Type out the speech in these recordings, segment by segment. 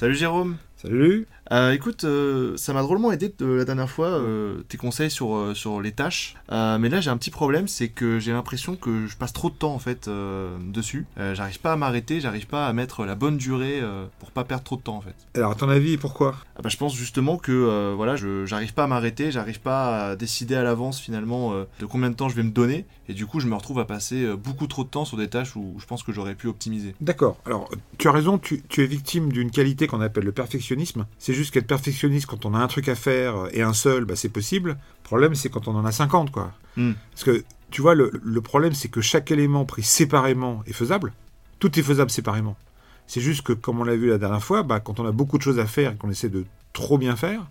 Salut Jérôme. Salut. Euh, écoute, euh, ça m'a drôlement aidé de, la dernière fois euh, tes conseils sur, sur les tâches. Mais là, j'ai un petit problème, c'est que j'ai l'impression que je passe trop de temps en fait dessus. J'arrive pas à m'arrêter, j'arrive pas à mettre la bonne durée pour pas perdre trop de temps en fait. Alors, à ton avis, pourquoi? Ah bah, je pense justement que voilà, je j'arrive pas à m'arrêter, j'arrive pas à décider à l'avance finalement de combien de temps je vais me donner. Et du coup, je me retrouve à passer beaucoup trop de temps sur des tâches où je pense que j'aurais pu optimiser. D'accord. Alors, tu as raison, tu, tu es victime d'une qualité qu'on appelle le perfectionnisme. C'est juste qu'être perfectionniste quand on a un truc à faire et un seul, bah, c'est possible. Le problème, c'est quand on en a 50, quoi. Hmm. Parce que, tu vois, le, le problème, c'est que chaque élément pris séparément est faisable. Tout est faisable séparément. C'est juste que, comme on l'a vu la dernière fois, bah, quand on a beaucoup de choses à faire et qu'on essaie de trop bien faire,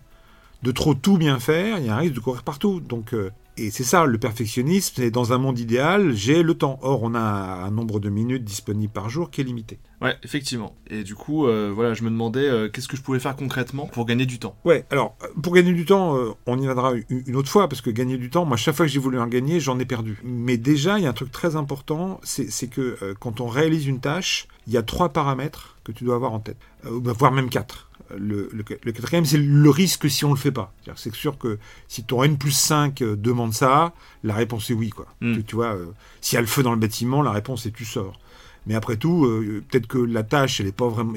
de trop tout bien faire, il y a un risque de courir partout. Donc, euh, et c'est ça, le perfectionnisme, c'est dans un monde idéal, j'ai le temps. Or, on a un, nombre de minutes disponibles par jour qui est limité. Ouais, effectivement. Et du coup, euh, voilà, je me demandais euh, qu'est-ce que je pouvais faire concrètement pour gagner du temps? Ouais, alors, pour gagner du temps, euh, on y viendra une, autre fois, parce que gagner du temps, moi, chaque fois que j'ai voulu en gagner, j'en ai perdu. Mais déjà, il y a un truc très important, c'est que quand on réalise une tâche, il y a trois paramètres que tu dois avoir en tête, voire même quatre. Le, le, le quatrième, c'est le risque si on le fait pas. C'est sûr que si ton N plus 5 euh, demande ça, la réponse est oui. Quoi. Mm. Tu, tu vois, euh, s'il y a le feu dans le bâtiment, la réponse est tu sors. Mais après tout, euh, peut-être que la tâche, il n'y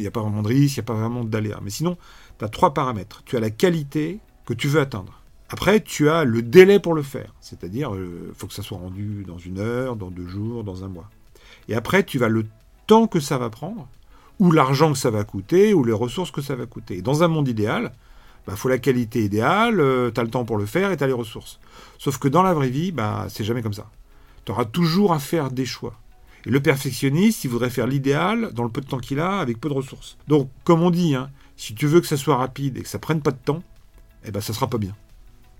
a pas vraiment de risque, il n'y a pas vraiment d'aléa. Mais sinon, tu as trois paramètres. Tu as la qualité que tu veux atteindre. Après, tu as le délai pour le faire. C'est-à-dire, il faut que ça soit rendu dans une heure, dans deux jours, dans un mois. Et après, tu vas le temps que ça va prendre, ou l'argent que ça va coûter, ou les ressources que ça va coûter. Dans un monde idéal, il bah, faut la qualité idéale, tu as le temps pour le faire et tu as les ressources. Sauf que dans la vraie vie, bah, c'est jamais comme ça. Tu auras toujours à faire des choix. Et le perfectionniste, il voudrait faire l'idéal dans le peu de temps qu'il a, avec peu de ressources. Donc, comme on dit, hein, si tu veux que ça soit rapide et que ça prenne pas de temps, eh ben, ça sera pas bien.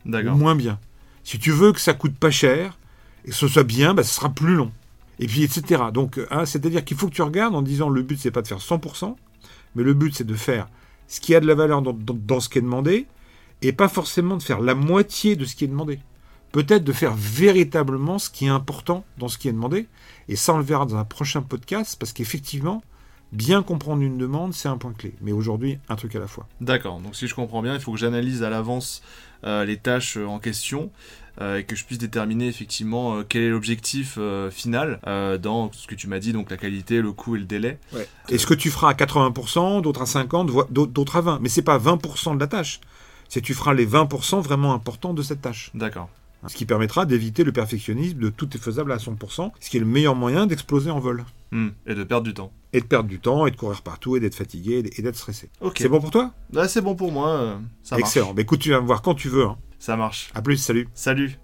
Ou D'accord. moins bien. Si tu veux que ça coûte pas cher et que ce soit bien, bah, ça sera plus long. Et puis, etc. Donc, hein, c'est-à-dire qu'il faut que tu regardes en disant le but, c'est pas de faire 100%, mais le but, c'est de faire ce qui a de la valeur dans, dans- dans ce qui est demandé et pas forcément de faire la moitié de ce qui est demandé. Peut-être de faire véritablement ce qui est important dans ce qui est demandé. Et ça, on le verra dans un prochain podcast parce qu'effectivement, bien comprendre une demande, c'est un point clé. Mais aujourd'hui, un truc à la fois. D'accord. Donc si je comprends bien, il faut que j'analyse à l'avance euh, les tâches euh, en question euh, et que je puisse déterminer effectivement euh, quel est l'objectif euh, final euh, dans ce que tu m'as dit, donc la qualité, le coût et le délai. Et ce que tu feras à 80%, d'autres à 50%, vo- d'autres d'autres à 20%. Mais c'est pas 20% de la tâche. C'est tu feras les 20% vraiment importants de cette tâche. D'accord. Ce qui permettra d'éviter le perfectionnisme de tout est faisable à 100%, ce qui est le meilleur moyen d'exploser en vol. Hmm. Et de perdre du temps. Et de perdre du temps, et de courir partout, et d'être fatigué, et d'être stressé. C'est bon pour toi? Là, c'est bon pour moi. euh, ça marche. Excellent. Bah, écoute, tu vas me voir quand tu veux. hein. Ça marche. À plus, salut. Salut.